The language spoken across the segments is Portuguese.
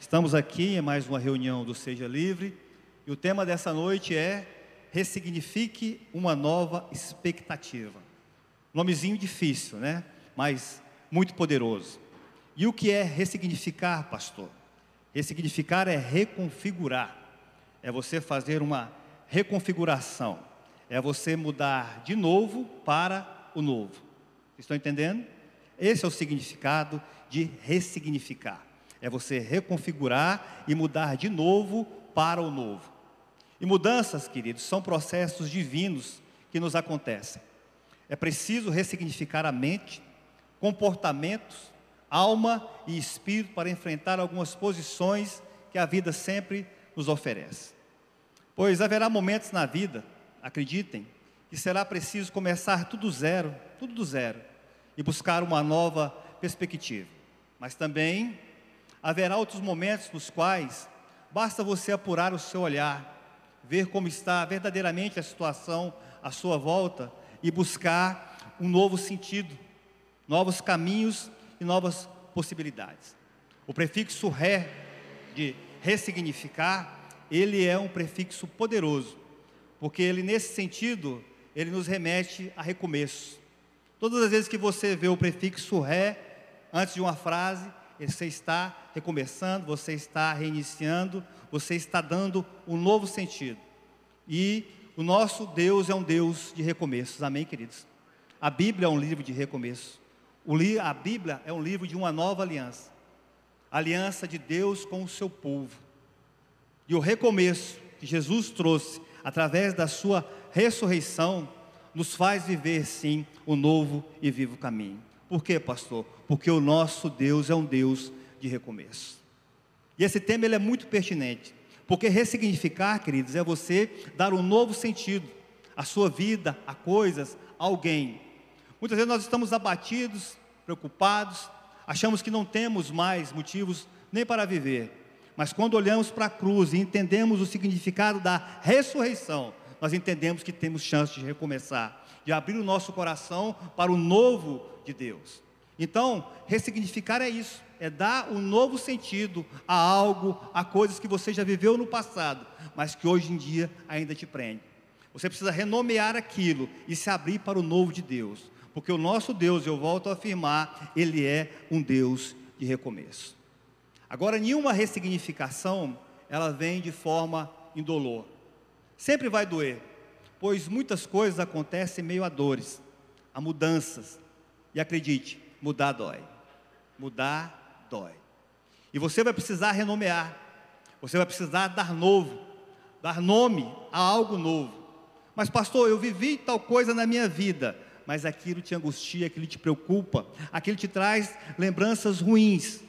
Estamos aqui em mais uma reunião do Seja Livre e o tema dessa noite é Ressignifique uma nova expectativa. Nomezinho difícil, né? Mas muito poderoso. E o que é ressignificar, pastor? Ressignificar é reconfigurar, é você fazer uma reconfiguração, é você mudar de novo para o novo. Estão entendendo? Esse é o significado de ressignificar. É você reconfigurar e mudar de novo para o novo. E mudanças, queridos, são processos divinos que nos acontecem. É preciso ressignificar a mente, comportamentos, alma e espírito para enfrentar algumas posições que a vida sempre nos oferece. Pois haverá momentos na vida, acreditem, que será preciso começar tudo zero, tudo do zero, e buscar uma nova perspectiva. Mas também haverá outros momentos nos quais basta você apurar o seu olhar, ver como está verdadeiramente a situação à sua volta e buscar um novo sentido, novos caminhos e novas possibilidades. O prefixo ré, de ressignificar, ele é um prefixo poderoso, porque ele, nesse sentido, ele nos remete a recomeço. Todas as vezes que você vê o prefixo ré antes de uma frase, você está recomeçando, você está reiniciando, você está dando um novo sentido. E o nosso Deus é um Deus de recomeços, amém, queridos? A Bíblia é um livro de recomeço. a Bíblia é um livro de uma nova aliança aliança de Deus com o seu povo. E o recomeço que Jesus trouxe através da sua ressurreição nos faz viver sim o novo e vivo caminho. Por quê, pastor? Porque o nosso Deus é um Deus de recomeço. E esse tema ele é muito pertinente, porque ressignificar, queridos, é você dar um novo sentido à sua vida, a coisas, a alguém. Muitas vezes nós estamos abatidos, preocupados, achamos que não temos mais motivos nem para viver. Mas quando olhamos para a cruz e entendemos o significado da ressurreição, nós entendemos que temos chance de recomeçar, de abrir o nosso coração para o novo de Deus. Então, ressignificar é isso, é dar um novo sentido a algo, a coisas que você já viveu no passado, mas que hoje em dia ainda te prende. Você precisa renomear aquilo e se abrir para o novo de Deus, porque o nosso Deus, eu volto a afirmar, ele é um Deus de recomeço. Agora, nenhuma ressignificação, ela vem de forma indolor. Sempre vai doer, pois muitas coisas acontecem meio a dores, a mudanças. E acredite, mudar dói. Mudar dói. E você vai precisar renomear. Você vai precisar dar novo, dar nome a algo novo. Mas pastor, eu vivi tal coisa na minha vida, mas aquilo te angustia, aquilo te preocupa, aquilo te traz lembranças ruins.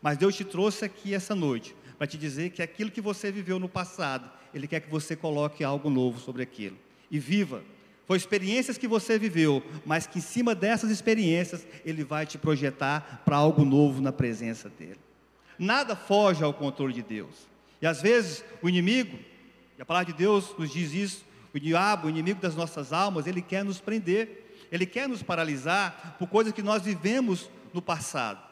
Mas Deus te trouxe aqui essa noite para te dizer que aquilo que você viveu no passado, Ele quer que você coloque algo novo sobre aquilo. E viva. Foi experiências que você viveu, mas que em cima dessas experiências, Ele vai te projetar para algo novo na presença dEle. Nada foge ao controle de Deus. E às vezes o inimigo, e a palavra de Deus nos diz isso, o diabo, o inimigo das nossas almas, ele quer nos prender, ele quer nos paralisar por coisas que nós vivemos no passado.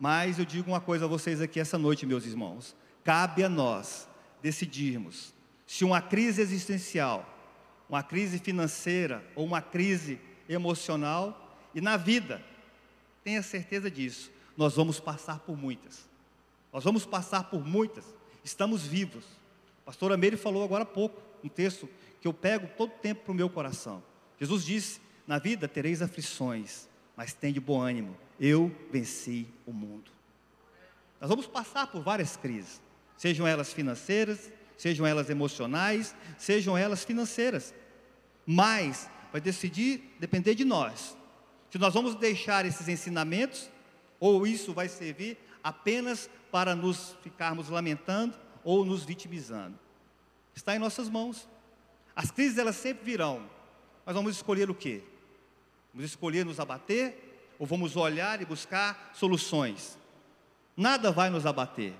Mas eu digo uma coisa a vocês aqui essa noite, meus irmãos: cabe a nós decidirmos se uma crise existencial, uma crise financeira ou uma crise emocional, e na vida, tenha certeza disso, nós vamos passar por muitas. Nós vamos passar por muitas. Estamos vivos. A pastora Meire falou agora há pouco, um texto que eu pego todo tempo para o meu coração. Jesus disse: Na vida tereis aflições, mas tem de bom ânimo eu venci o mundo. Nós vamos passar por várias crises, sejam elas financeiras, sejam elas emocionais, sejam elas financeiras. Mas vai decidir, depender de nós. Se nós vamos deixar esses ensinamentos, ou isso vai servir apenas para nos ficarmos lamentando ou nos vitimizando. Está em nossas mãos. As crises elas sempre virão. Mas vamos escolher o quê? Vamos escolher nos abater ou vamos olhar e buscar soluções. Nada vai nos abater.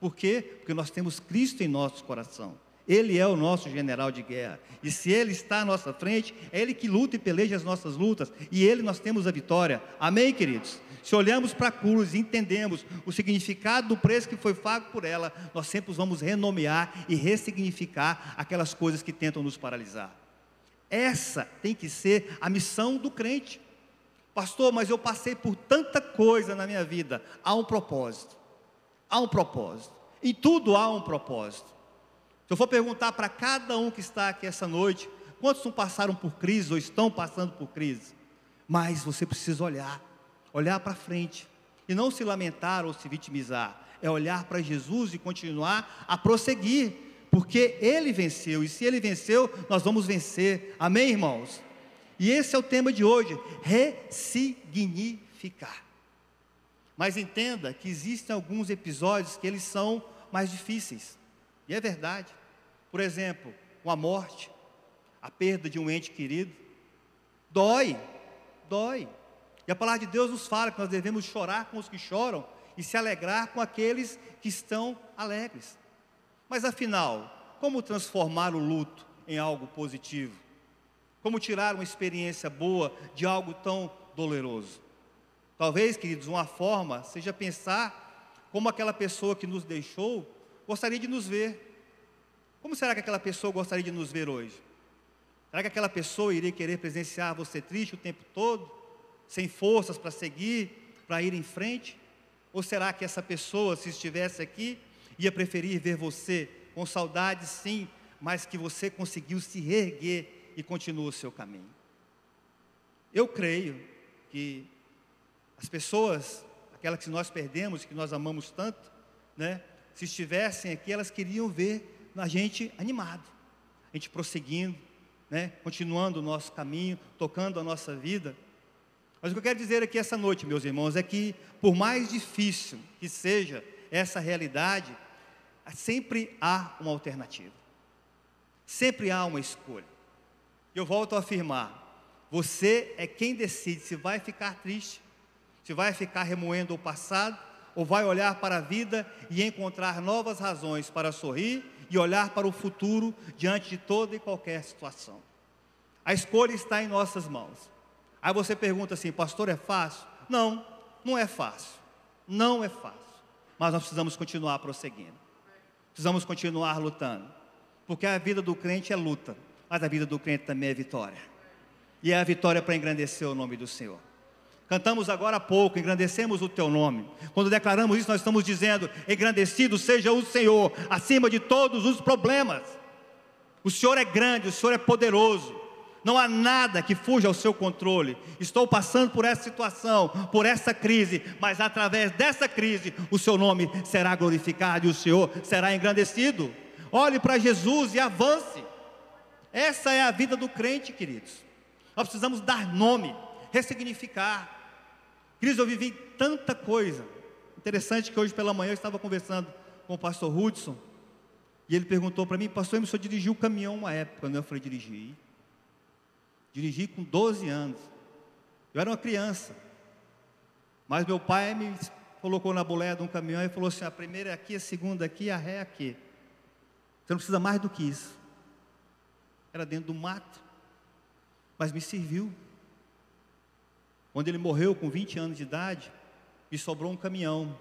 Por quê? Porque nós temos Cristo em nosso coração. Ele é o nosso general de guerra. E se Ele está à nossa frente, é Ele que luta e peleja as nossas lutas. E Ele nós temos a vitória. Amém, queridos? Se olhamos para a cruz e entendemos o significado do preço que foi pago por ela, nós sempre vamos renomear e ressignificar aquelas coisas que tentam nos paralisar. Essa tem que ser a missão do crente. Pastor, mas eu passei por tanta coisa na minha vida. Há um propósito. Há um propósito. Em tudo há um propósito. Se eu for perguntar para cada um que está aqui essa noite, quantos não passaram por crise ou estão passando por crise? Mas você precisa olhar, olhar para frente e não se lamentar ou se vitimizar. É olhar para Jesus e continuar a prosseguir, porque Ele venceu e se Ele venceu, nós vamos vencer. Amém, irmãos? E esse é o tema de hoje: ressignificar. Mas entenda que existem alguns episódios que eles são mais difíceis. E é verdade. Por exemplo, uma morte, a perda de um ente querido, dói, dói. E a palavra de Deus nos fala que nós devemos chorar com os que choram e se alegrar com aqueles que estão alegres. Mas afinal, como transformar o luto em algo positivo? Como tirar uma experiência boa de algo tão doloroso? Talvez, queridos, uma forma seja pensar como aquela pessoa que nos deixou gostaria de nos ver. Como será que aquela pessoa gostaria de nos ver hoje? Será que aquela pessoa iria querer presenciar você triste o tempo todo, sem forças para seguir, para ir em frente? Ou será que essa pessoa, se estivesse aqui, ia preferir ver você com saudade, sim, mas que você conseguiu se reerguer e continua o seu caminho? Eu creio que as pessoas, aquelas que nós perdemos, que nós amamos tanto, né, se estivessem aqui, elas queriam ver a gente animado, a gente prosseguindo, né, continuando o nosso caminho, tocando a nossa vida. Mas o que eu quero dizer aqui essa noite, meus irmãos, é que por mais difícil que seja essa realidade, sempre há uma alternativa. Sempre há uma escolha. Eu volto a afirmar: você é quem decide se vai ficar triste, se vai ficar remoendo o passado ou vai olhar para a vida e encontrar novas razões para sorrir e olhar para o futuro diante de toda e qualquer situação. A escolha está em nossas mãos. Aí você pergunta assim, pastor, é fácil? Não, não é fácil. Não é fácil. Mas nós precisamos continuar prosseguindo. Precisamos continuar lutando. Porque a vida do crente é luta, mas a vida do crente também é vitória. E é a vitória para engrandecer o nome do Senhor. Cantamos agora há pouco, engrandecemos o teu nome. Quando declaramos isso, nós estamos dizendo: engrandecido seja o Senhor, acima de todos os problemas. O Senhor é grande, o Senhor é poderoso. Não há nada que fuja ao seu controle. Estou passando por essa situação, por essa crise, mas através dessa crise o seu nome será glorificado e o Senhor será engrandecido. Olhe para Jesus e avance. Essa é a vida do crente, queridos. Nós precisamos dar nome, ressignificar. Cris, eu vivi tanta coisa. Interessante que hoje pela manhã eu estava conversando com o pastor Hudson, e ele perguntou para mim, pastor, o senhor dirigiu o caminhão uma época, né? Eu falei, dirigi. Dirigi com 12 anos. Eu era uma criança. Mas meu pai me colocou na boleia de um caminhão e falou assim: a primeira é aqui, a segunda aqui, a ré é aqui. Você não precisa mais do que isso. Era dentro do mato. Mas me serviu. Quando ele morreu com 20 anos de idade, me sobrou um caminhão.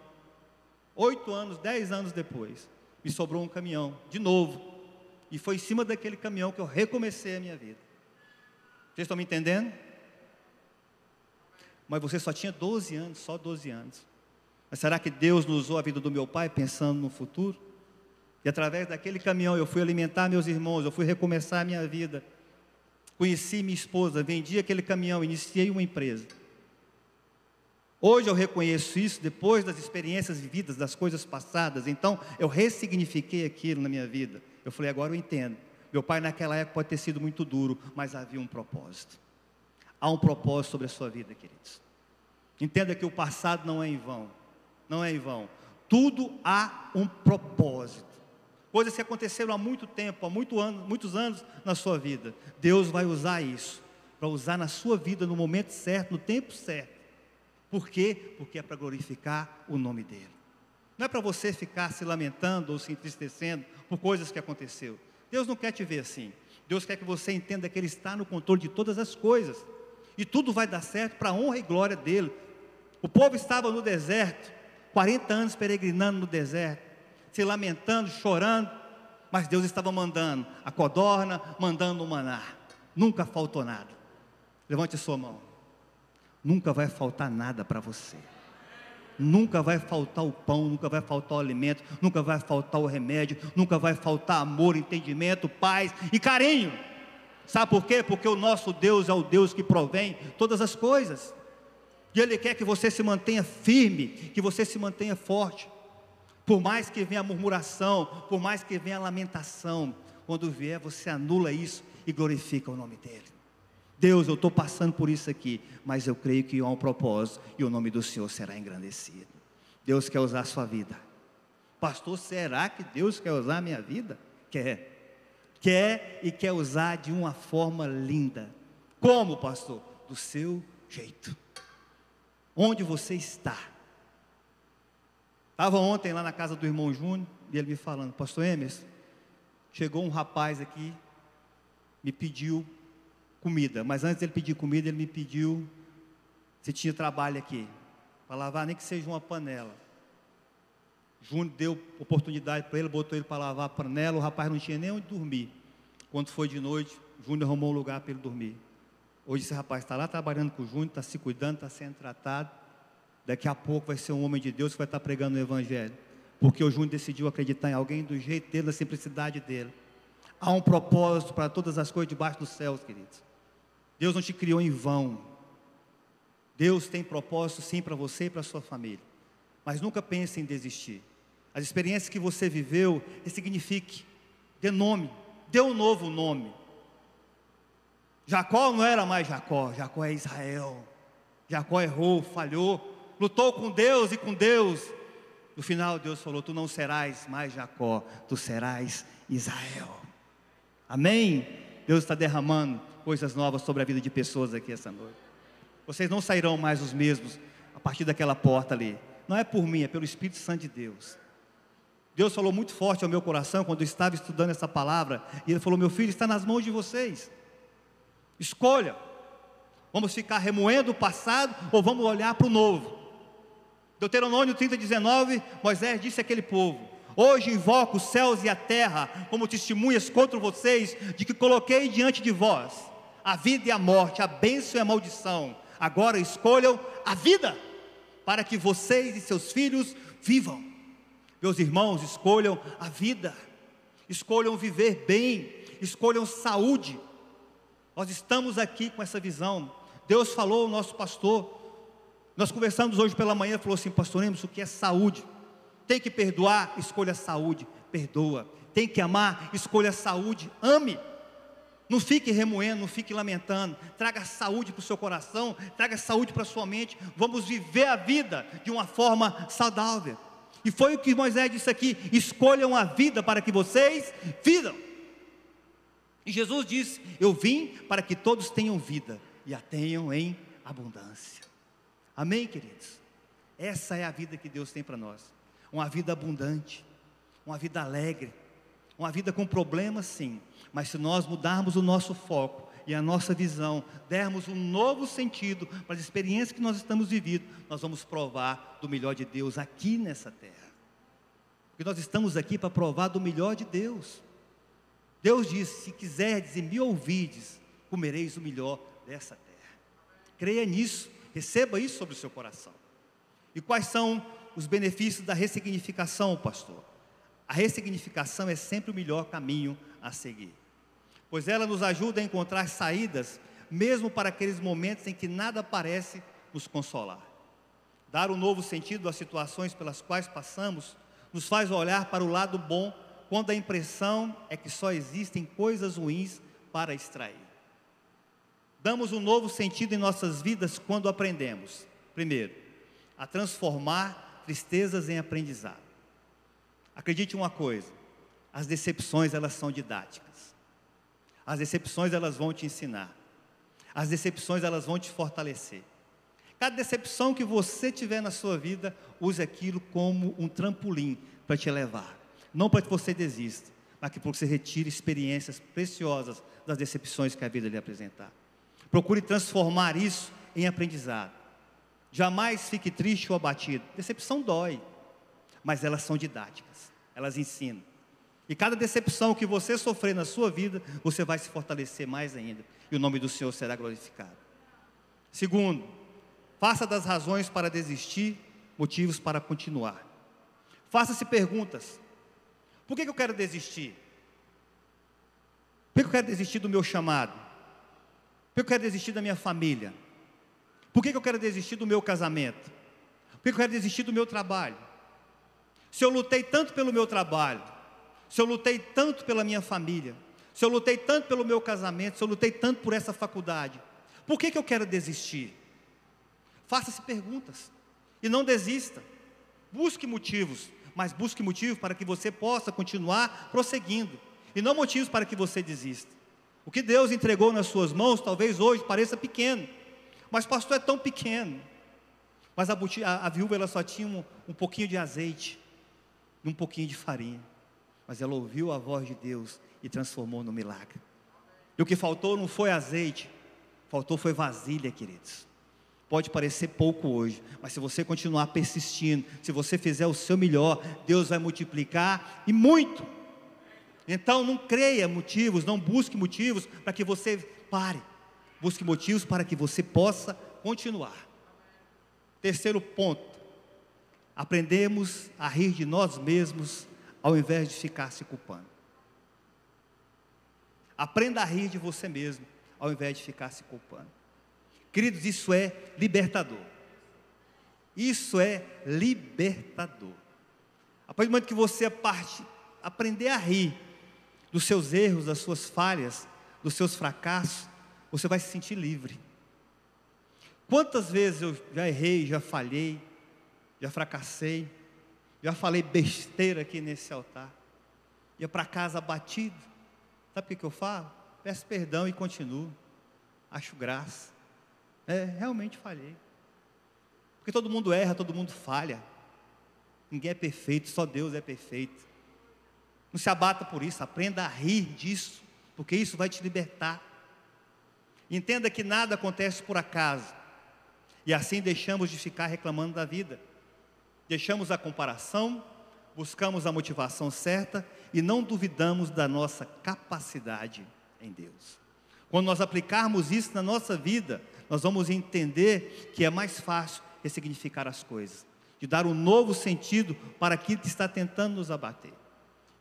Oito anos, dez anos depois, me sobrou um caminhão, de novo. E foi em cima daquele caminhão que eu recomecei a minha vida. Vocês estão me entendendo? Mas você só tinha 12 anos, só 12 anos. Mas será que Deus não usou a vida do meu pai pensando no futuro? E através daquele caminhão eu fui alimentar meus irmãos, eu fui recomeçar a minha vida. Conheci minha esposa, vendi aquele caminhão, iniciei uma empresa. Hoje eu reconheço isso depois das experiências vividas, das coisas passadas. Então eu ressignifiquei aquilo na minha vida. Eu falei, agora eu entendo. Meu pai naquela época pode ter sido muito duro, mas havia um propósito. Há um propósito sobre a sua vida, queridos. Entenda que o passado não é em vão. Não é em vão. Tudo há um propósito. Coisas que aconteceram há muito tempo, há muito ano, muitos anos na sua vida. Deus vai usar isso para usar na sua vida no momento certo, no tempo certo por quê? Porque é para glorificar o nome dele. Não é para você ficar se lamentando ou se entristecendo por coisas que aconteceu. Deus não quer te ver assim. Deus quer que você entenda que Ele está no controle de todas as coisas. E tudo vai dar certo para a honra e glória dele. O povo estava no deserto, 40 anos peregrinando no deserto, se lamentando, chorando, mas Deus estava mandando a codorna, mandando o maná. Nunca faltou nada. Levante a sua mão. Nunca vai faltar nada para você. Nunca vai faltar o pão, nunca vai faltar o alimento, nunca vai faltar o remédio, nunca vai faltar amor, entendimento, paz e carinho. Sabe por quê? Porque o nosso Deus é o Deus que provém todas as coisas. E Ele quer que você se mantenha firme, que você se mantenha forte. Por mais que venha a murmuração, por mais que venha a lamentação, quando vier, você anula isso e glorifica o nome dEle. Deus, eu estou passando por isso aqui, mas eu creio que há um propósito e o nome do Senhor será engrandecido. Deus quer usar a sua vida. Pastor, será que Deus quer usar a minha vida? Quer. Quer e quer usar de uma forma linda. Como, pastor? Do seu jeito. Onde você está? Estava ontem lá na casa do irmão Júnior e ele me falando, pastor Emerson, chegou um rapaz aqui, me pediu comida, mas antes ele pedir comida, ele me pediu se tinha trabalho aqui, para lavar nem que seja uma panela. Júnior deu oportunidade para ele, botou ele para lavar a panela, o rapaz não tinha nem onde dormir. Quando foi de noite, Júnior arrumou um lugar para ele dormir. Hoje esse rapaz está lá trabalhando com o Júnior, está se cuidando, está sendo tratado. Daqui a pouco vai ser um homem de Deus que vai estar tá pregando o Evangelho. Porque o Júnior decidiu acreditar em alguém do jeito dele, da simplicidade dele. Há um propósito para todas as coisas debaixo dos céus, queridos. Deus não te criou em vão. Deus tem propósito sim para você e para sua família. Mas nunca pense em desistir. As experiências que você viveu, signifique, dê nome, dê um novo nome. Jacó não era mais Jacó, Jacó é Israel. Jacó errou, falhou, lutou com Deus e com Deus. No final, Deus falou: Tu não serás mais Jacó, tu serás Israel. Amém? Deus está derramando coisas novas sobre a vida de pessoas aqui essa noite. Vocês não sairão mais os mesmos a partir daquela porta ali. Não é por mim, é pelo Espírito Santo de Deus. Deus falou muito forte ao meu coração quando eu estava estudando essa palavra. E Ele falou: Meu filho, está nas mãos de vocês. Escolha. Vamos ficar remoendo o passado ou vamos olhar para o novo? Deuteronômio 30, 19, Moisés disse àquele povo: Hoje invoco os céus e a terra como testemunhas contra vocês de que coloquei diante de vós a vida e a morte, a bênção e a maldição. Agora escolham a vida, para que vocês e seus filhos vivam. Meus irmãos, escolham a vida, escolham viver bem, escolham saúde. Nós estamos aqui com essa visão. Deus falou ao nosso pastor. Nós conversamos hoje pela manhã, falou assim, pastor Lemos, o que é saúde? Tem que perdoar, escolha saúde, perdoa. Tem que amar, escolha saúde, ame. Não fique remoendo, não fique lamentando. Traga saúde para o seu coração, traga saúde para a sua mente. Vamos viver a vida de uma forma saudável. E foi o que Moisés disse aqui: escolham a vida para que vocês vivam. E Jesus disse: Eu vim para que todos tenham vida e a tenham em abundância. Amém, queridos? Essa é a vida que Deus tem para nós. Uma vida abundante, uma vida alegre, uma vida com problemas, sim, mas se nós mudarmos o nosso foco e a nossa visão, dermos um novo sentido para as experiências que nós estamos vivendo, nós vamos provar do melhor de Deus aqui nessa terra. Porque nós estamos aqui para provar do melhor de Deus. Deus disse: se quiserdes e me ouvides, comereis o melhor dessa terra. Creia nisso, receba isso sobre o seu coração. E quais são os benefícios da ressignificação, pastor? A ressignificação é sempre o melhor caminho a seguir, pois ela nos ajuda a encontrar saídas, mesmo para aqueles momentos em que nada parece nos consolar. Dar um novo sentido às situações pelas quais passamos nos faz olhar para o lado bom, quando a impressão é que só existem coisas ruins para extrair. Damos um novo sentido em nossas vidas quando aprendemos, primeiro, a transformar tristezas em aprendizado. Acredite uma coisa, as decepções elas são didáticas. As decepções elas vão te ensinar. As decepções elas vão te fortalecer. Cada decepção que você tiver na sua vida, use aquilo como um trampolim para te levar. Não para que você desista, mas que você retire experiências preciosas das decepções que a vida lhe apresentar. Procure transformar isso em aprendizado. Jamais fique triste ou abatido. Decepção dói, mas elas são didáticas, elas ensinam. E cada decepção que você sofrer na sua vida, você vai se fortalecer mais ainda, e o nome do Senhor será glorificado. Segundo, faça das razões para desistir motivos para continuar. Faça-se perguntas: por que, eu quero desistir? Por que eu quero desistir do meu chamado? Por que eu quero desistir da minha família? Por que eu quero desistir do meu casamento? Por que eu quero desistir do meu trabalho? Se eu lutei tanto pelo meu trabalho, se eu lutei tanto pela minha família, se eu lutei tanto pelo meu casamento, se eu lutei tanto por essa faculdade, por que, que eu quero desistir? Faça-se perguntas e não desista. Busque motivos, mas busque motivos para que você possa continuar prosseguindo e não motivos para que você desista. O que Deus entregou nas suas mãos talvez hoje pareça pequeno, mas pastor é tão pequeno. Mas a, a, a viúva ela só tinha um, um pouquinho de azeite e um pouquinho de farinha. Mas ela ouviu a voz de Deus e transformou no milagre. E o que faltou não foi azeite, faltou foi vasilha, queridos. Pode parecer pouco hoje, mas se você continuar persistindo, se você fizer o seu melhor, Deus vai multiplicar e muito. Então não creia motivos, não busque motivos para que você pare. Busque motivos para que você possa continuar. Terceiro ponto: aprendemos a rir de nós mesmos ao invés de ficar se culpando. Aprenda a rir de você mesmo ao invés de ficar se culpando. Queridos, isso é libertador. Isso é libertador. A partir do momento que você parte, aprender a rir dos seus erros, das suas falhas, dos seus fracassos, você vai se sentir livre. Quantas vezes eu já errei, já falhei, já fracassei, já falei besteira aqui nesse altar, ia para casa abatido, sabe o que eu falo? Peço perdão e continuo, acho graça. É, realmente falhei. Porque todo mundo erra, todo mundo falha. Ninguém é perfeito, só Deus é perfeito. Não se abata por isso, aprenda a rir disso, porque isso vai te libertar. Entenda que nada acontece por acaso, e assim deixamos de ficar reclamando da vida. Deixamos a comparação, buscamos a motivação certa e não duvidamos da nossa capacidade em Deus. Quando nós aplicarmos isso na nossa vida, nós vamos entender que é mais fácil ressignificar as coisas, de dar um novo sentido para aquilo que está tentando nos abater.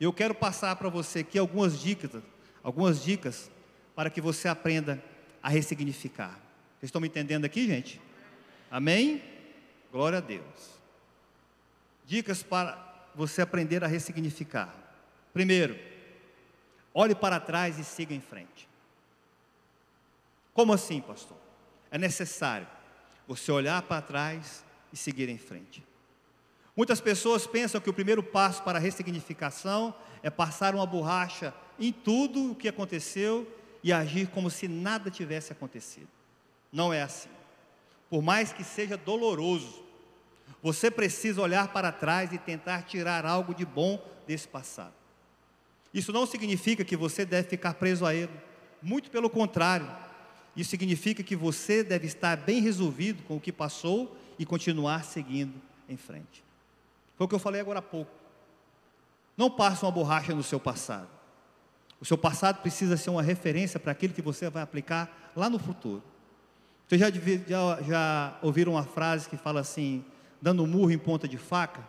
Eu quero passar para você aqui algumas dicas, algumas dicas para que você aprenda a ressignificar. Vocês estão me entendendo aqui, gente? Amém? Glória a Deus. Dicas para você aprender a ressignificar. Primeiro, olhe para trás e siga em frente. Como assim, pastor? É necessário você olhar para trás e seguir em frente. Muitas pessoas pensam que o primeiro passo para a ressignificação é passar uma borracha em tudo o que aconteceu e agir como se nada tivesse acontecido. Não é assim. Por mais que seja doloroso, você precisa olhar para trás e tentar tirar algo de bom desse passado. Isso não significa que você deve ficar preso a ele, muito pelo contrário. Isso significa que você deve estar bem resolvido com o que passou e continuar seguindo em frente. Foi o que eu falei agora há pouco. Não passe uma borracha no seu passado. O seu passado precisa ser uma referência para aquilo que você vai aplicar lá no futuro. Vocês já, já, já ouviram uma frase que fala assim: dando murro em ponta de faca,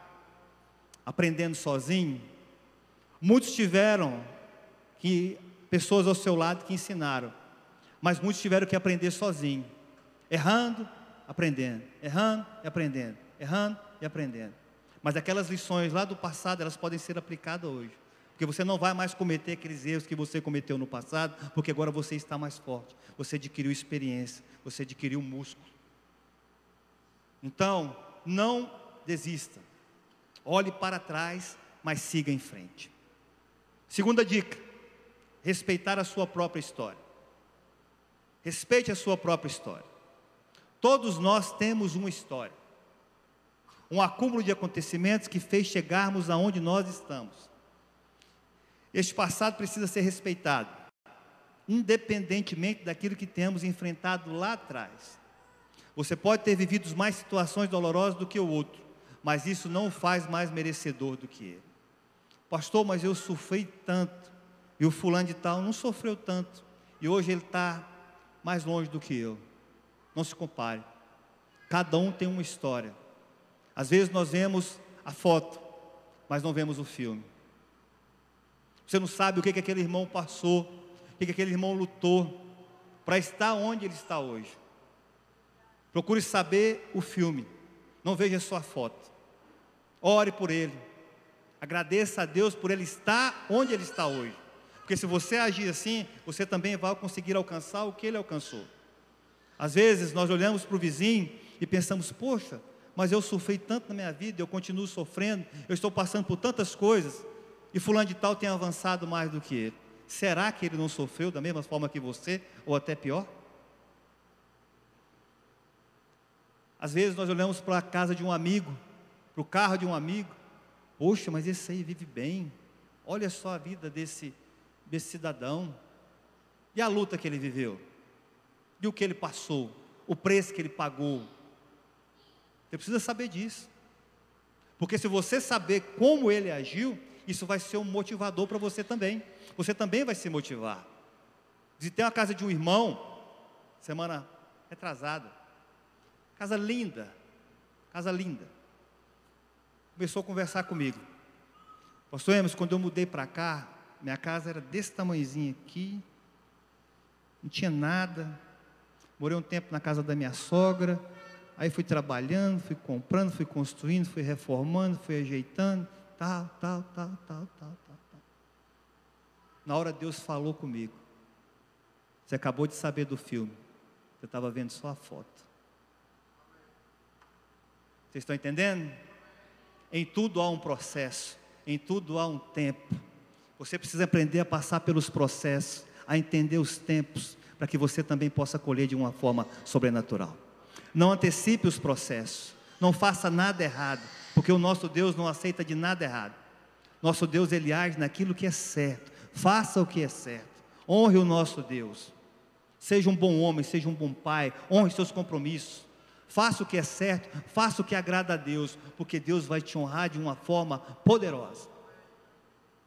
aprendendo sozinho? Muitos tiveram que pessoas ao seu lado que ensinaram mas muitos tiveram que aprender sozinho, errando, aprendendo, errando e aprendendo, errando e aprendendo. Mas aquelas lições lá do passado, elas podem ser aplicadas hoje. Porque você não vai mais cometer aqueles erros que você cometeu no passado, porque agora você está mais forte. Você adquiriu experiência, você adquiriu músculo. Então, não desista. Olhe para trás, mas siga em frente. Segunda dica: respeitar a sua própria história. Respeite a sua própria história. Todos nós temos uma história. Um acúmulo de acontecimentos que fez chegarmos aonde nós estamos. Este passado precisa ser respeitado, independentemente daquilo que temos enfrentado lá atrás. Você pode ter vivido mais situações dolorosas do que o outro, mas isso não o faz mais merecedor do que ele. Pastor, mas eu sofri tanto, e o fulano de tal não sofreu tanto, e hoje ele está mais longe do que eu. Não se compare. Cada um tem uma história. Às vezes nós vemos a foto, mas não vemos o filme. Você não sabe o que, que aquele irmão passou, o que, que aquele irmão lutou para estar onde ele está hoje. Procure saber o filme, não veja só a foto. Ore por ele, agradeça a Deus por ele estar onde ele está hoje. Porque se você agir assim, você também vai conseguir alcançar o que ele alcançou. Às vezes nós olhamos para o vizinho e pensamos, poxa, mas eu sofri tanto na minha vida, eu continuo sofrendo, eu estou passando por tantas coisas e fulano de tal tem avançado mais do que ele. Será que ele não sofreu da mesma forma que você, ou até pior? Às vezes nós olhamos para a casa de um amigo, para o carro de um amigo, poxa, mas esse aí vive bem, olha só a vida desse, desse cidadão, e a luta que ele viveu, e o que ele passou, o preço que ele pagou. Você precisa saber disso, porque se você saber como ele agiu, isso vai ser um motivador para você também. Você também vai se motivar. Visitei uma casa de um irmão, semana retrasada. Casa linda, casa linda. Começou a conversar comigo. Pastor Emerson, quando eu mudei para cá, minha casa era desse tamanhozinho aqui, não tinha nada. Morei um tempo na casa da minha sogra, aí fui trabalhando, fui comprando, fui construindo, fui reformando, fui ajeitando tal, tal, tal, tal, tal, tal. Na hora Deus falou comigo. Você acabou de saber do filme. Você estava vendo só a foto. Vocês estão entendendo? Em tudo há um processo, em tudo há um tempo. Você precisa aprender a passar pelos processos, a entender os tempos, para que você também possa colher de uma forma sobrenatural. Não antecipe os processos, não faça nada errado, porque o nosso Deus não aceita de nada errado. Nosso Deus, ele age naquilo que é certo. Faça o que é certo. Honre o nosso Deus. Seja um bom homem, seja um bom pai. Honre seus compromissos. Faça o que é certo, faça o que agrada a Deus, porque Deus vai te honrar de uma forma poderosa.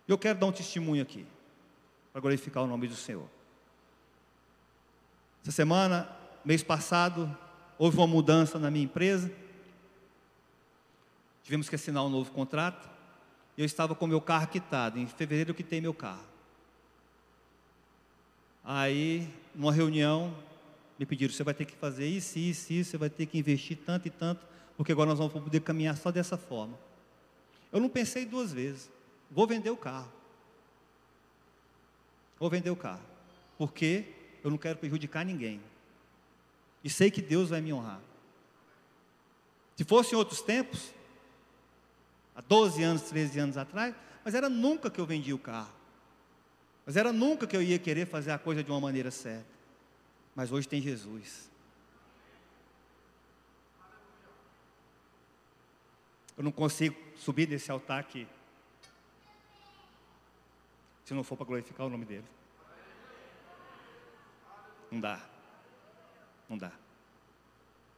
Eu quero dar um testemunho aqui, para glorificar o nome do Senhor. Essa semana, mês passado, houve uma mudança na minha empresa tivemos que assinar um novo contrato. Eu estava com meu carro quitado. Em fevereiro eu quitei meu carro. Aí, numa reunião, me pediram: você vai ter que fazer isso, isso, isso, você vai ter que investir tanto e tanto, porque agora nós vamos poder caminhar só dessa forma. Eu não pensei duas vezes. Vou vender o carro. Vou vender o carro. Porque eu não quero prejudicar ninguém. E sei que Deus vai me honrar. Se fosse em outros tempos, há 12 anos, 13 anos atrás, mas era nunca que eu vendia o carro. Mas era nunca que eu ia querer fazer a coisa de uma maneira certa. Mas hoje tem Jesus. Eu não consigo subir desse altar aqui. Se não for para glorificar o nome dele. Não dá. Não dá.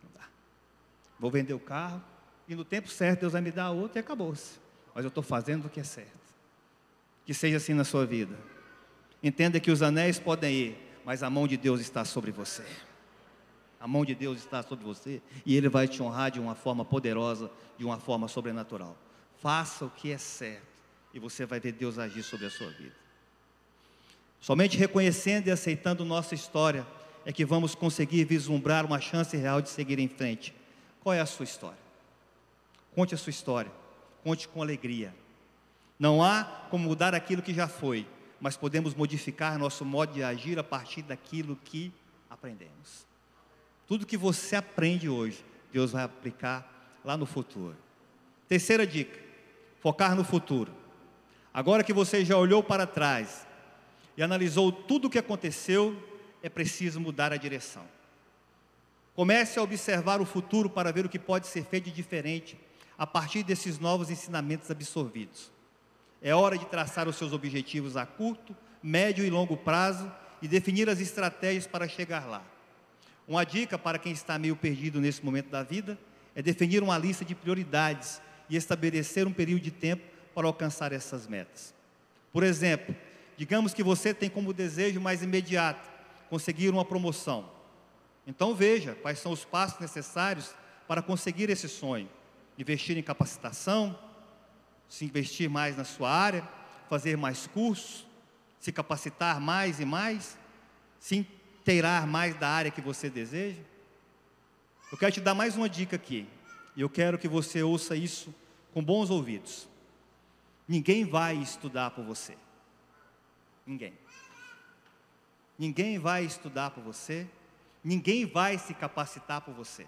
Não dá. Vou vender o carro, e no tempo certo Deus vai me dar outra e acabou-se. Mas eu estou fazendo o que é certo. Que seja assim na sua vida. Entenda que os anéis podem ir, mas a mão de Deus está sobre você. A mão de Deus está sobre você e Ele vai te honrar de uma forma poderosa, de uma forma sobrenatural. Faça o que é certo e você vai ver Deus agir sobre a sua vida. Somente reconhecendo e aceitando nossa história é que vamos conseguir vislumbrar uma chance real de seguir em frente. Qual é a sua história? Conte a sua história, conte com alegria. Não há como mudar aquilo que já foi, mas podemos modificar nosso modo de agir a partir daquilo que aprendemos. Tudo que você aprende hoje, Deus vai aplicar lá no futuro. Terceira dica: focar no futuro. Agora que você já olhou para trás e analisou tudo o que aconteceu, é preciso mudar a direção. Comece a observar o futuro para ver o que pode ser feito de diferente a partir desses novos ensinamentos absorvidos. É hora de traçar os seus objetivos a curto, médio e longo prazo e definir as estratégias para chegar lá. Uma dica para quem está meio perdido nesse momento da vida é definir uma lista de prioridades e estabelecer um período de tempo para alcançar essas metas. Por exemplo, digamos que você tem como desejo mais imediato conseguir uma promoção. Então veja quais são os passos necessários para conseguir esse sonho. Investir em capacitação, se investir mais na sua área, fazer mais cursos, se capacitar mais e mais, se inteirar mais da área que você deseja. Eu quero te dar mais uma dica aqui, e eu quero que você ouça isso com bons ouvidos. Ninguém vai estudar por você. Ninguém. Ninguém vai estudar por você. Ninguém vai se capacitar por você.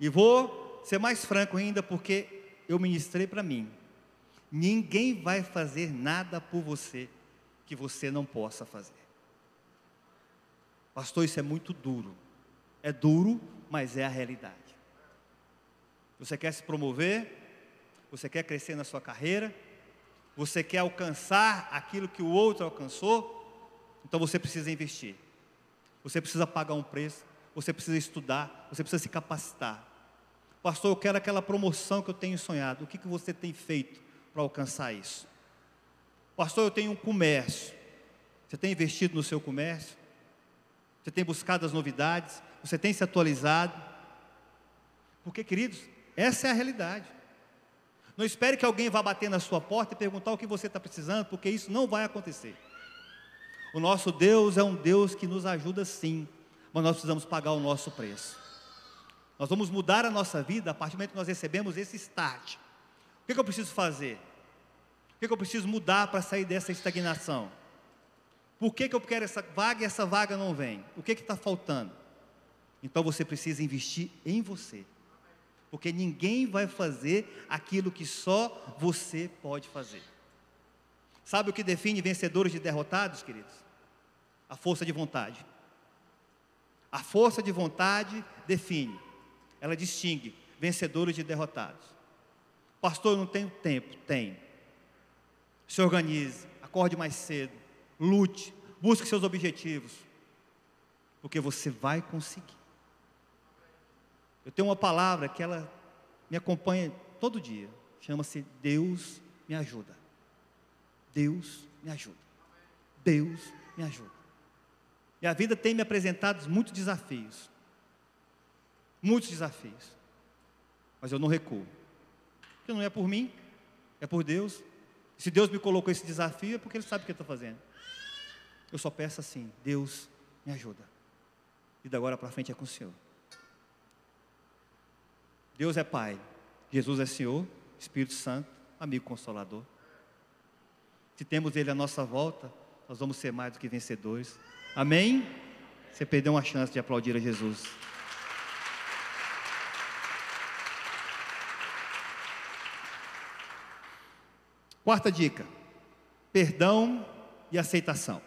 E vou ser mais franco ainda, porque eu ministrei para mim. Ninguém vai fazer nada por você que você não possa fazer. Pastor, isso é muito duro. É duro, mas é a realidade. Você quer se promover? Você quer crescer na sua carreira? Você quer alcançar aquilo que o outro alcançou? Então você precisa investir. Você precisa pagar um preço. Você precisa estudar. Você precisa se capacitar. Pastor, eu quero aquela promoção que eu tenho sonhado. O que, que você tem feito para alcançar isso? Pastor, eu tenho um comércio. Você tem investido no seu comércio? Você tem buscado as novidades? Você tem se atualizado? Porque, queridos, essa é a realidade. Não espere que alguém vá bater na sua porta e perguntar o que você está precisando, porque isso não vai acontecer. O nosso Deus é um Deus que nos ajuda sim, mas nós precisamos pagar o nosso preço. Nós vamos mudar a nossa vida a partir do momento que nós recebemos esse start. O que, que eu preciso fazer? O que, que eu preciso mudar para sair dessa estagnação? Por que, que eu quero essa vaga e essa vaga não vem? O que está faltando? Então você precisa investir em você. Porque ninguém vai fazer aquilo que só você pode fazer. Sabe o que define vencedores de derrotados, queridos? A força de vontade. A força de vontade define ela distingue vencedores de derrotados. Pastor, eu não tenho tempo. Tem. Se organize, acorde mais cedo, lute, busque seus objetivos, porque você vai conseguir. Eu tenho uma palavra que ela me acompanha todo dia, chama-se Deus me ajuda. Deus me ajuda. Deus me ajuda. E a vida tem me apresentado muitos desafios muitos desafios. Mas eu não recuo. Porque não é por mim, é por Deus. Se Deus me colocou esse desafio, é porque Ele sabe o que estou fazendo. Eu só peço assim: Deus me ajuda. E da agora para frente é com o Senhor. Deus é Pai, Jesus é Senhor, Espírito Santo, amigo consolador. Se temos Ele à nossa volta, nós vamos ser mais do que vencedores. Amém? Você perdeu uma chance de aplaudir a Jesus. Quarta dica: perdão e aceitação.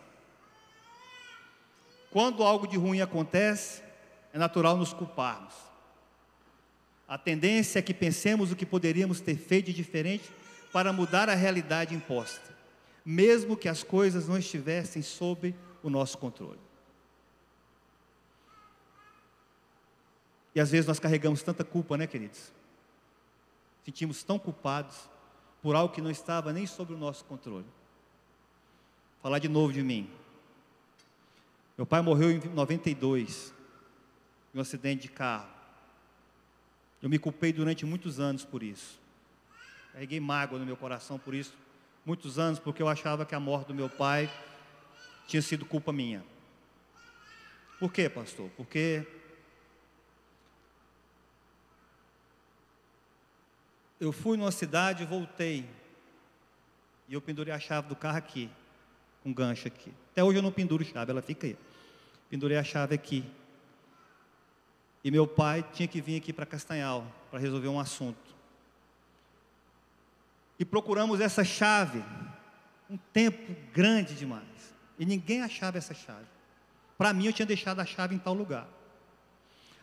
Quando algo de ruim acontece, é natural nos culparmos. A tendência é que pensemos o que poderíamos ter feito de diferente para mudar a realidade imposta, mesmo que as coisas não estivessem sob o nosso controle. E às vezes nós carregamos tanta culpa, né, queridos? Sentimos tão culpados por algo que não estava nem sob o nosso controle. Falar de novo de mim. Meu pai morreu em 92, em um acidente de carro. Eu me culpei durante muitos anos por isso. Carreguei mágoa no meu coração por isso, muitos anos, porque eu achava que a morte do meu pai tinha sido culpa minha. Por quê, pastor? Porque eu fui numa cidade e voltei. E eu pendurei a chave do carro aqui, com um gancho aqui. Até hoje eu não penduro chave, ela fica aí. Pendurei a chave aqui. E meu pai tinha que vir aqui para Castanhal para resolver um assunto. E procuramos essa chave um tempo grande demais. E ninguém achava essa chave. Para mim, eu tinha deixado a chave em tal lugar.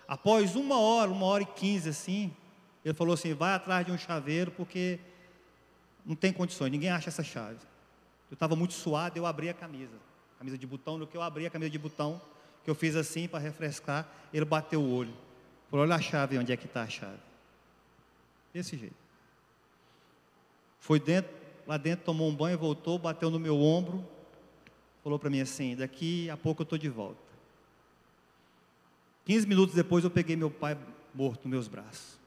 Após uma hora, uma hora e quinze assim, ele falou assim: vai atrás de um chaveiro, porque não tem condições, ninguém acha essa chave. Eu estava muito suado, eu abri a camisa, camisa de botão, no que eu abri a camisa de botão, que eu fiz assim para refrescar, ele bateu o olho. Falou, olha a chave, onde é que está a chave? Desse jeito. Foi dentro, lá dentro, tomou um banho, voltou, bateu no meu ombro, falou para mim assim, daqui a pouco eu estou de volta. 15 minutos depois eu peguei meu pai morto nos meus braços.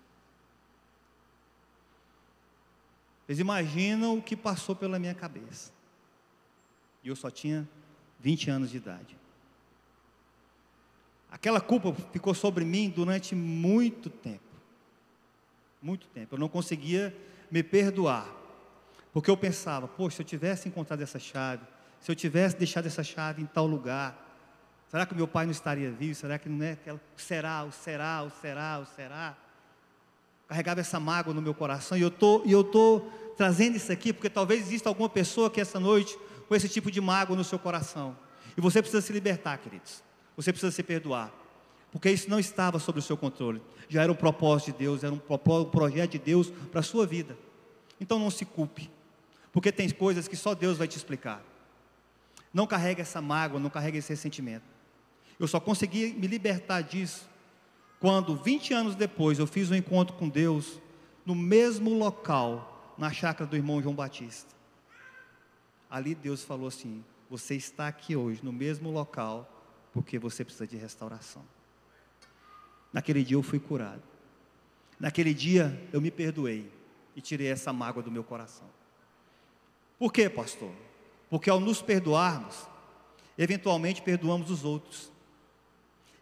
Vocês imaginam o que passou pela minha cabeça. E eu só tinha 20 anos de idade. Aquela culpa ficou sobre mim durante muito tempo. Muito tempo. Eu não conseguia me perdoar. Porque eu pensava, poxa, se eu tivesse encontrado essa chave, se eu tivesse deixado essa chave em tal lugar, será que meu pai não estaria vivo? Será que não é aquela. Será, o será, o será, o será? Carregava essa mágoa no meu coração, e eu tô, e eu tô trazendo isso aqui porque talvez exista alguma pessoa que essa noite com esse tipo de mágoa no seu coração. E você precisa se libertar, queridos. Você precisa se perdoar. Porque isso não estava sob o seu controle. Já era um propósito de Deus, era um, um projeto de Deus para a sua vida. Então não se culpe. Porque tem coisas que só Deus vai te explicar. Não carregue essa mágoa, não carregue esse ressentimento. Eu só consegui me libertar disso quando, 20 anos depois, eu fiz um encontro com Deus no mesmo local, na chácara do irmão João Batista. Ali Deus falou assim: Você está aqui hoje, no mesmo local, porque você precisa de restauração. Naquele dia eu fui curado. Naquele dia eu me perdoei e tirei essa mágoa do meu coração. Por quê, pastor? Porque ao nos perdoarmos, eventualmente perdoamos os outros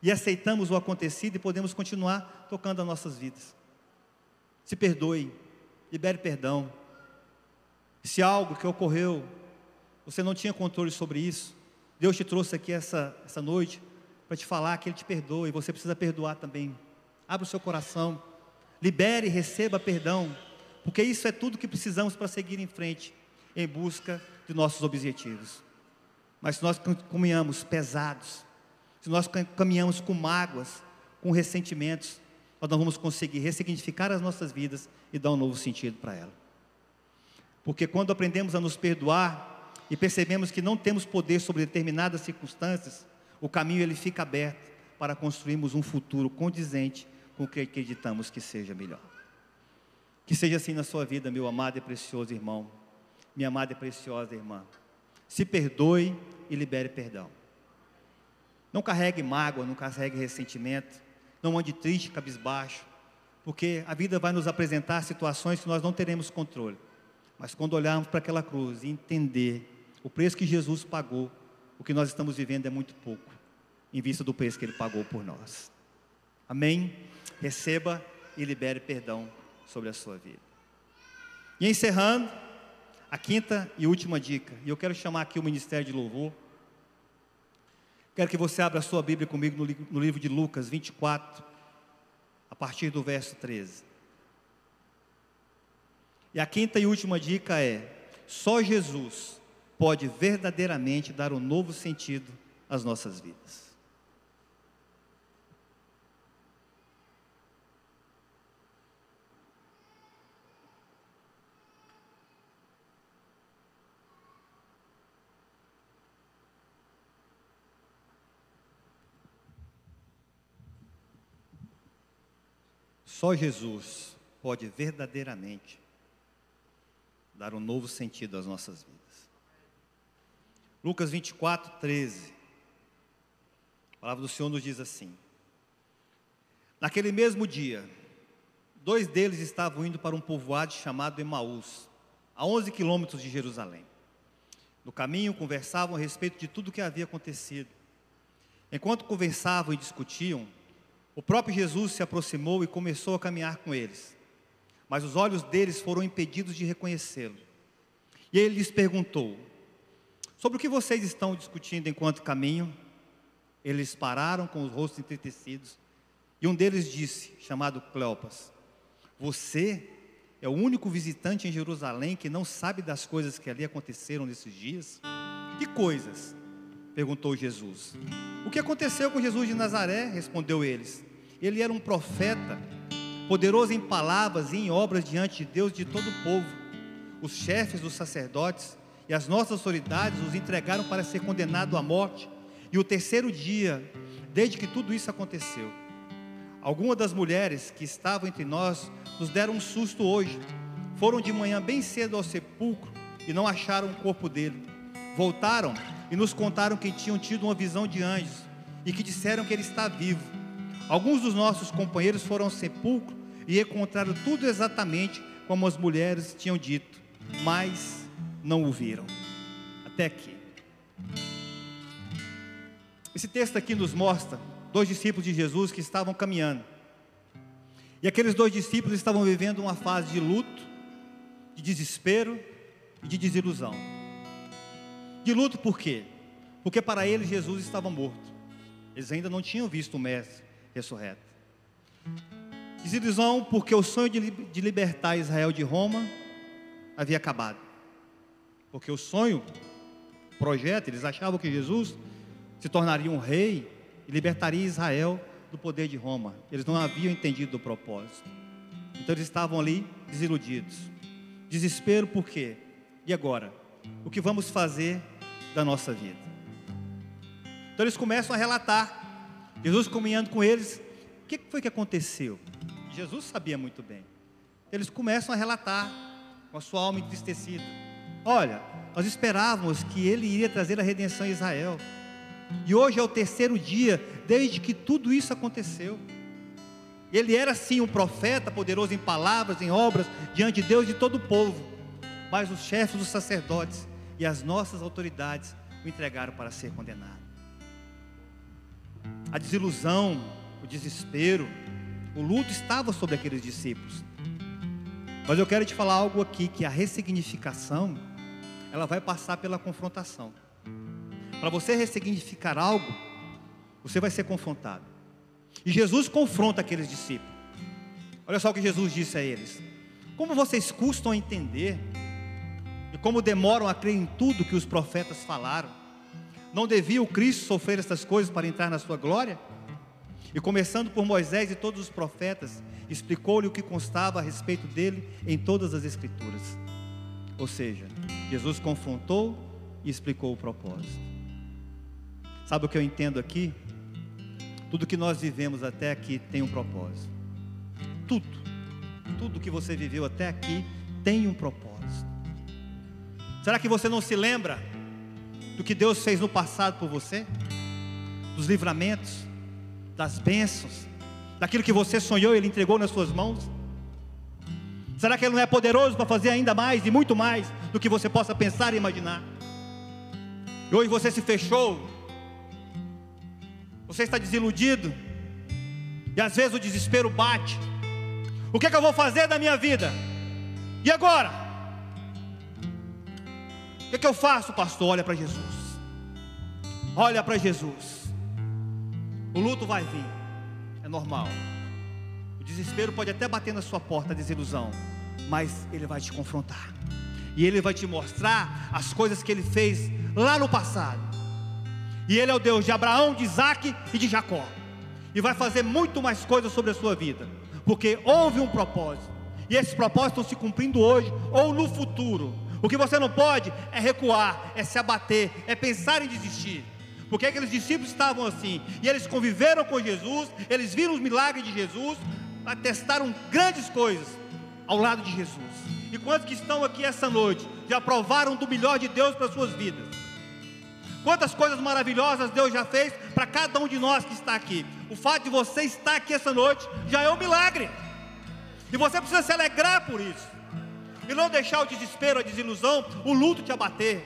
e aceitamos o acontecido e podemos continuar tocando as nossas vidas. Se perdoe, libere perdão. Se algo que ocorreu, você não tinha controle sobre isso, Deus te trouxe aqui essa, essa noite para te falar que Ele te perdoa e você precisa perdoar também. Abra o seu coração, libere e receba perdão, porque isso é tudo que precisamos para seguir em frente em busca de nossos objetivos. Mas se nós caminhamos pesados, se nós caminhamos com mágoas, com ressentimentos, nós não vamos conseguir ressignificar as nossas vidas e dar um novo sentido para ela. Porque quando aprendemos a nos perdoar e percebemos que não temos poder sobre determinadas circunstâncias, o caminho ele fica aberto para construirmos um futuro condizente com o que acreditamos que seja melhor. Que seja assim na sua vida, meu amado e precioso irmão, minha amada e preciosa irmã. Se perdoe e libere perdão. Não carregue mágoa, não carregue ressentimento, não ande triste, cabisbaixo, porque a vida vai nos apresentar situações que nós não teremos controle. Mas quando olharmos para aquela cruz e entender o preço que Jesus pagou, o que nós estamos vivendo é muito pouco, em vista do preço que Ele pagou por nós. Amém? Receba e libere perdão sobre a sua vida. E encerrando, a quinta e última dica, e eu quero chamar aqui o Ministério de Louvor. Quero que você abra a sua Bíblia comigo no livro de Lucas 24, a partir do verso 13. E a quinta e última dica é: só Jesus pode verdadeiramente dar um novo sentido às nossas vidas. Só Jesus pode verdadeiramente dar um novo sentido às nossas vidas. Lucas 24, 13. A palavra do Senhor nos diz assim: Naquele mesmo dia, dois deles estavam indo para um povoado chamado Emaús, a 11 quilômetros de Jerusalém. No caminho, conversavam a respeito de tudo o que havia acontecido. Enquanto conversavam e discutiam, o próprio Jesus se aproximou e começou a caminhar com eles, mas os olhos deles foram impedidos de reconhecê-lo. E ele lhes perguntou: Sobre o que vocês estão discutindo enquanto caminham? Eles pararam com os rostos entristecidos, e um deles disse, chamado Cleopas: Você é o único visitante em Jerusalém que não sabe das coisas que ali aconteceram nesses dias? Que coisas? Perguntou Jesus. O que aconteceu com Jesus de Nazaré? respondeu eles. Ele era um profeta, poderoso em palavras e em obras diante de Deus de todo o povo. os chefes dos sacerdotes e as nossas autoridades os entregaram para ser condenado à morte. E o terceiro dia, desde que tudo isso aconteceu, algumas das mulheres que estavam entre nós nos deram um susto hoje. Foram de manhã bem cedo ao sepulcro e não acharam o corpo dele. Voltaram e nos contaram que tinham tido uma visão de anjos e que disseram que ele está vivo. Alguns dos nossos companheiros foram ao sepulcro e encontraram tudo exatamente como as mulheres tinham dito, mas não o viram. Até aqui. Esse texto aqui nos mostra dois discípulos de Jesus que estavam caminhando. E aqueles dois discípulos estavam vivendo uma fase de luto, de desespero e de desilusão. De luto por quê? Porque para eles Jesus estava morto. Eles ainda não tinham visto o Mestre ressurreto. Desilusão porque o sonho de libertar Israel de Roma havia acabado. Porque o sonho, o projeto, eles achavam que Jesus se tornaria um rei e libertaria Israel do poder de Roma. Eles não haviam entendido o propósito. Então eles estavam ali desiludidos. Desespero por quê? E agora? O que vamos fazer da nossa vida? Então eles começam a relatar. Jesus caminhando com eles. O que foi que aconteceu? Jesus sabia muito bem. Eles começam a relatar com a sua alma entristecida. Olha, nós esperávamos que ele iria trazer a redenção a Israel. E hoje é o terceiro dia desde que tudo isso aconteceu. Ele era sim um profeta, poderoso em palavras, em obras, diante de Deus e de todo o povo. Mas os chefes dos sacerdotes e as nossas autoridades o entregaram para ser condenado. A desilusão, o desespero, o luto estava sobre aqueles discípulos. Mas eu quero te falar algo aqui que a ressignificação ela vai passar pela confrontação. Para você ressignificar algo, você vai ser confrontado. E Jesus confronta aqueles discípulos. Olha só o que Jesus disse a eles: Como vocês custam entender e como demoram a crer em tudo que os profetas falaram? Não devia o Cristo sofrer estas coisas para entrar na sua glória? E começando por Moisés e todos os profetas, explicou-lhe o que constava a respeito dele em todas as Escrituras. Ou seja, Jesus confrontou e explicou o propósito. Sabe o que eu entendo aqui? Tudo que nós vivemos até aqui tem um propósito. Tudo, tudo que você viveu até aqui tem um propósito. Será que você não se lembra do que Deus fez no passado por você? Dos livramentos, das bênçãos, daquilo que você sonhou e Ele entregou nas suas mãos? Será que Ele não é poderoso para fazer ainda mais e muito mais do que você possa pensar e imaginar? E hoje você se fechou, você está desiludido, e às vezes o desespero bate. O que, é que eu vou fazer da minha vida? E agora? Que, é que eu faço, pastor? Olha para Jesus. Olha para Jesus. O luto vai vir, é normal. O desespero pode até bater na sua porta, a desilusão, mas ele vai te confrontar. E ele vai te mostrar as coisas que ele fez lá no passado. E ele é o Deus de Abraão, de Isaac e de Jacó. E vai fazer muito mais coisas sobre a sua vida, porque houve um propósito. E esses propósitos estão se cumprindo hoje ou no futuro. O que você não pode é recuar, é se abater, é pensar em desistir. Porque aqueles discípulos estavam assim, e eles conviveram com Jesus, eles viram os milagres de Jesus, atestaram grandes coisas ao lado de Jesus. E quantos que estão aqui essa noite já provaram do melhor de Deus para suas vidas? Quantas coisas maravilhosas Deus já fez para cada um de nós que está aqui. O fato de você estar aqui essa noite já é um milagre. E você precisa se alegrar por isso. E não deixar o desespero, a desilusão, o luto te abater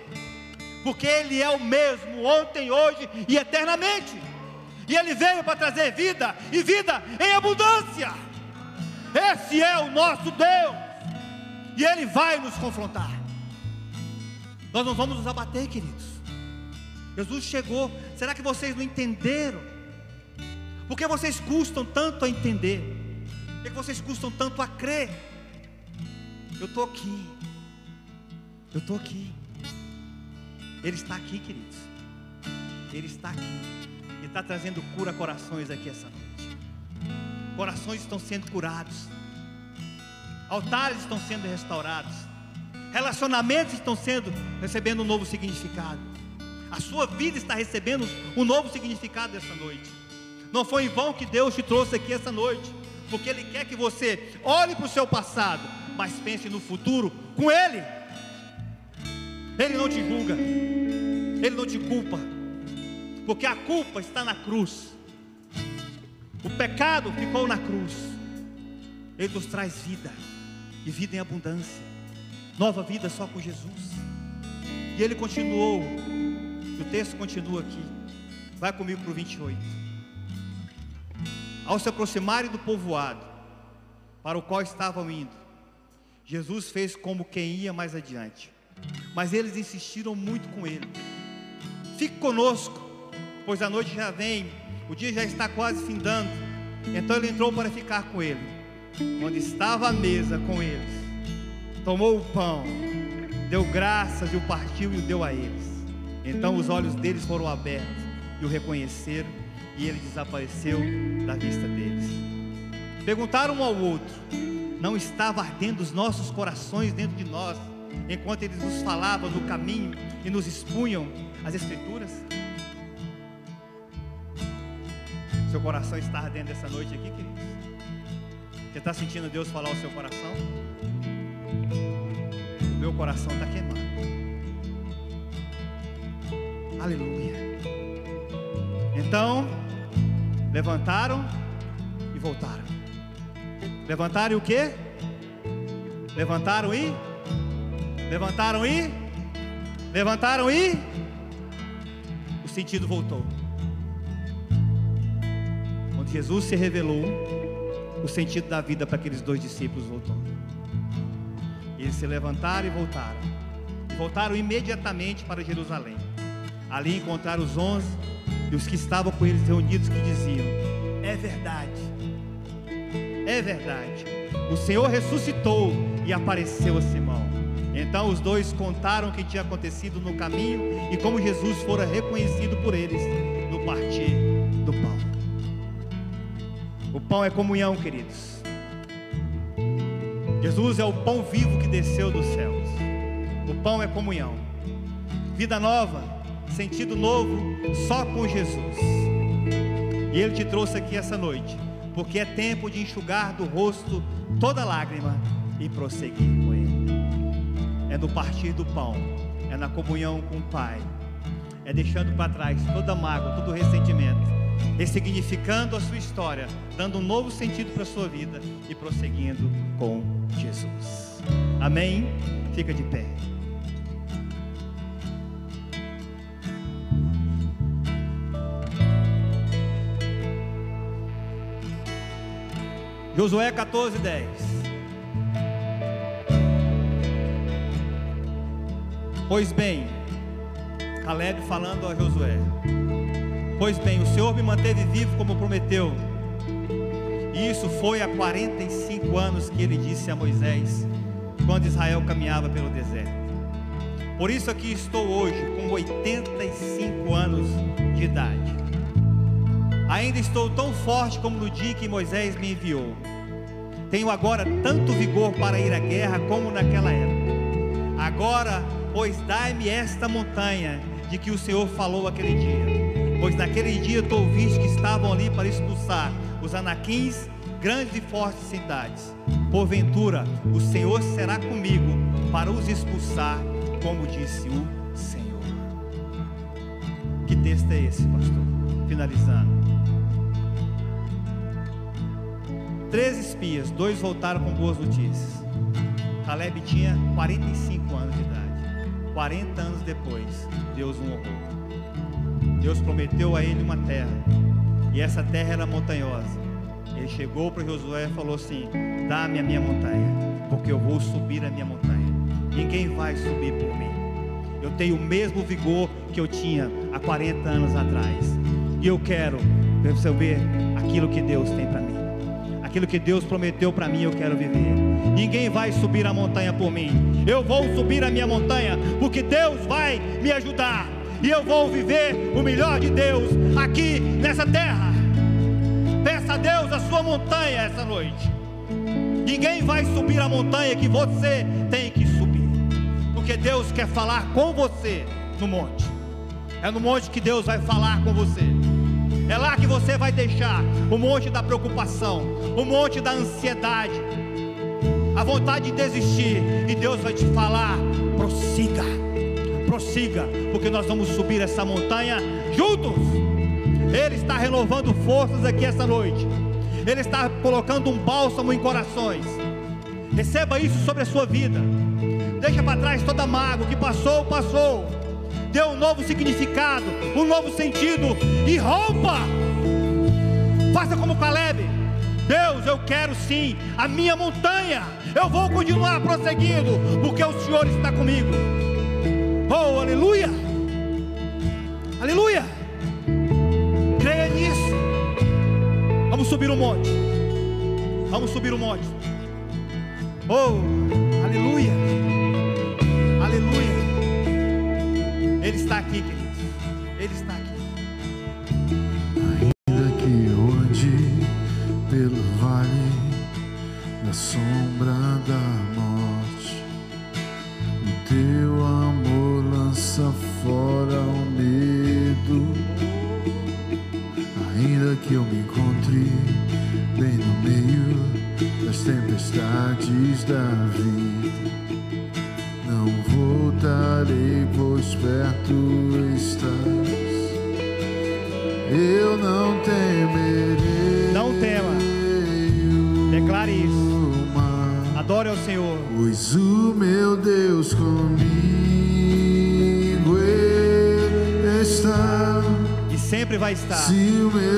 porque Ele é o mesmo ontem, hoje e eternamente. E Ele veio para trazer vida e vida em abundância. Esse é o nosso Deus, e Ele vai nos confrontar. Nós não vamos nos abater, queridos. Jesus chegou. Será que vocês não entenderam? Por que vocês custam tanto a entender? Por que vocês custam tanto a crer? Eu estou aqui. Eu estou aqui. Ele está aqui, queridos. Ele está aqui. E está trazendo cura a corações aqui essa noite. Corações estão sendo curados. Altares estão sendo restaurados. Relacionamentos estão sendo recebendo um novo significado. A sua vida está recebendo um novo significado essa noite. Não foi em vão que Deus te trouxe aqui essa noite, porque Ele quer que você olhe para o seu passado, mas pense no futuro com Ele. Ele não te julga, Ele não te culpa, porque a culpa está na cruz, o pecado ficou na cruz, Ele nos traz vida, e vida em abundância, nova vida só com Jesus. E Ele continuou, o texto continua aqui, vai comigo para o 28. Ao se aproximarem do povoado, para o qual estavam indo, Jesus fez como quem ia mais adiante mas eles insistiram muito com ele. Fique conosco, pois a noite já vem, o dia já está quase findando. Então ele entrou para ficar com ele. Quando estava à mesa com eles, tomou o pão, deu graças e o partiu e o deu a eles. Então os olhos deles foram abertos e o reconheceram, e ele desapareceu da vista deles. Perguntaram um ao outro: Não estava ardendo os nossos corações dentro de nós? enquanto eles nos falavam no caminho e nos expunham as Escrituras? Seu coração está ardendo essa noite aqui, queridos? Você está sentindo Deus falar ao seu coração? O meu coração está queimado. Aleluia. Então, levantaram e voltaram. Levantaram e o que? Levantaram e Levantaram e? Levantaram e? O sentido voltou. Quando Jesus se revelou, o sentido da vida para aqueles dois discípulos voltou. Eles se levantaram e voltaram. E voltaram imediatamente para Jerusalém. Ali encontraram os onze e os que estavam com eles reunidos que diziam: É verdade, é verdade. O Senhor ressuscitou e apareceu a Simão. Então os dois contaram o que tinha acontecido no caminho e como Jesus fora reconhecido por eles no partir do pão. O pão é comunhão, queridos. Jesus é o pão vivo que desceu dos céus. O pão é comunhão. Vida nova, sentido novo, só com Jesus. E Ele te trouxe aqui essa noite, porque é tempo de enxugar do rosto toda lágrima e prosseguir com Ele é no partir do pão, é na comunhão com o Pai, é deixando para trás toda mágoa, todo ressentimento, ressignificando a sua história, dando um novo sentido para a sua vida e prosseguindo com Jesus. Amém? Fica de pé. Josué 14, 10. Pois bem, Caleb falando a Josué: Pois bem, o Senhor me manteve vivo como prometeu. E isso foi há 45 anos que ele disse a Moisés, quando Israel caminhava pelo deserto. Por isso aqui estou hoje, com 85 anos de idade. Ainda estou tão forte como no dia que Moisés me enviou. Tenho agora tanto vigor para ir à guerra como naquela época. Agora Pois dai-me esta montanha de que o Senhor falou aquele dia. Pois naquele dia tu ouviste que estavam ali para expulsar os anaquins, grandes e fortes cidades. Porventura, o Senhor será comigo para os expulsar, como disse o Senhor. Que texto é esse, pastor? Finalizando. Três espias, dois voltaram com boas notícias. Caleb tinha 45 anos de idade. 40 anos depois, Deus o honrou. Deus prometeu a ele uma terra, e essa terra era montanhosa. Ele chegou para Josué e falou assim: Dá-me a minha montanha, porque eu vou subir a minha montanha. Ninguém vai subir por mim. Eu tenho o mesmo vigor que eu tinha há 40 anos atrás, e eu quero perceber aquilo que Deus tem para mim. Aquilo que Deus prometeu para mim, eu quero viver. Ninguém vai subir a montanha por mim. Eu vou subir a minha montanha, porque Deus vai me ajudar. E eu vou viver o melhor de Deus aqui nessa terra. Peça a Deus a sua montanha essa noite. Ninguém vai subir a montanha que você tem que subir. Porque Deus quer falar com você no monte. É no monte que Deus vai falar com você. É lá que você vai deixar o monte da preocupação, o monte da ansiedade, a vontade de desistir. E Deus vai te falar: prossiga, prossiga, porque nós vamos subir essa montanha juntos. Ele está renovando forças aqui essa noite. Ele está colocando um bálsamo em corações. Receba isso sobre a sua vida. Deixa para trás toda mágoa que passou, passou dê um novo significado, um novo sentido e rompa. Faça como Caleb. Deus, eu quero sim a minha montanha. Eu vou continuar prosseguindo, porque o Senhor está comigo. Oh, aleluia! Aleluia! Creia nisso. Vamos subir o um monte. Vamos subir o um monte. Oh, aleluia! Aleluia! Ele está aqui, querido. vai estar. Se o meu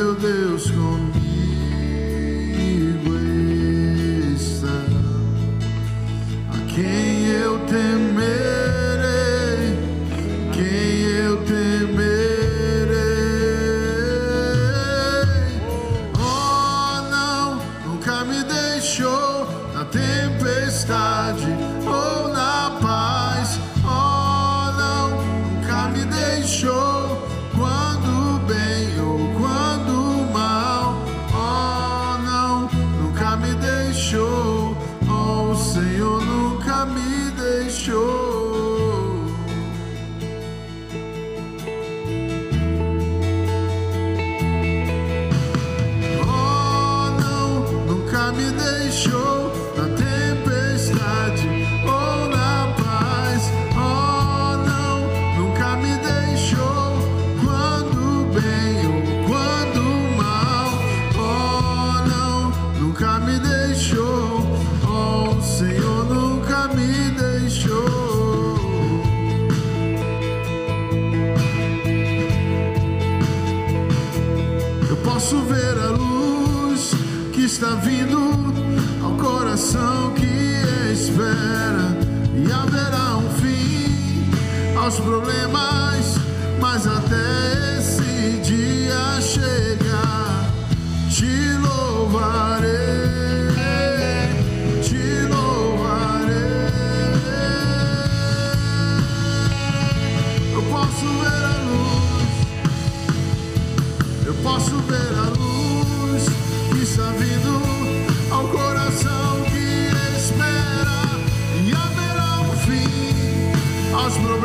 cosmos.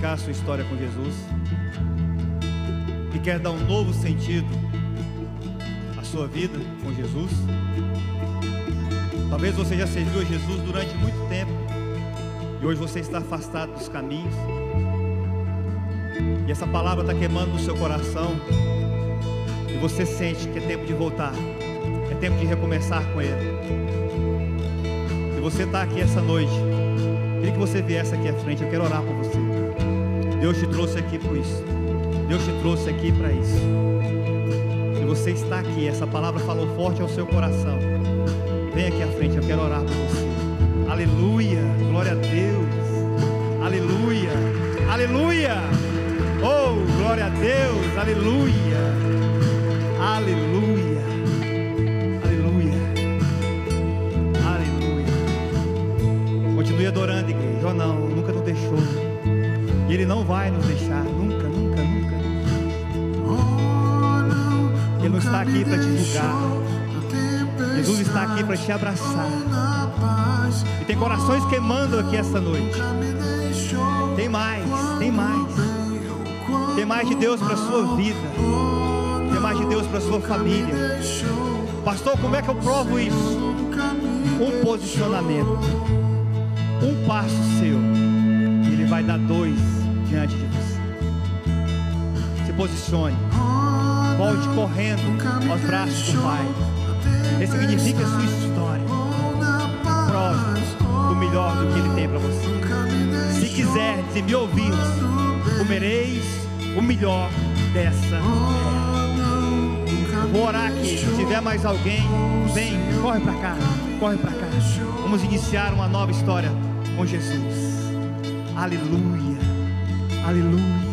ressignificar sua história com Jesus e quer dar um novo sentido à sua vida com Jesus, talvez você já serviu a Jesus durante muito tempo e hoje você está afastado dos caminhos e essa palavra está queimando no seu coração e você sente que é tempo de voltar, é tempo de recomeçar com Ele. Se você está aqui essa noite, queria que você viesse aqui à frente, eu quero orar por você. Deus te trouxe aqui por isso. Deus te trouxe aqui para isso. Se você está aqui, essa palavra falou forte ao seu coração. Vem aqui à frente, eu quero orar por você. Aleluia, glória a Deus. Aleluia, aleluia. Oh, glória a Deus, aleluia. Aleluia. Aleluia. Aleluia. Continue adorando, igreja. Oh, não, nunca nos deixou. E Ele não vai nos deixar, nunca, nunca, nunca. Ele não está aqui para te julgar. Jesus está aqui para te abraçar. E tem corações queimando aqui essa noite. Tem mais, tem mais. Tem mais de Deus para sua vida. Tem mais de Deus para sua família. Pastor, como é que eu provo isso? Um posicionamento. Um passo seu. Ele vai dar dois diante de você. Se posicione. Volte correndo aos braços do Pai. Ressignifique a sua história. Prove o melhor do que ele tem para você. Se quiserdes e me ouvirdes, comereis o melhor dessa Eu Vou orar aqui. Se tiver mais alguém, vem, corre para cá, corre para cá. Vamos iniciar uma nova história com Jesus. Aleluia, aleluia.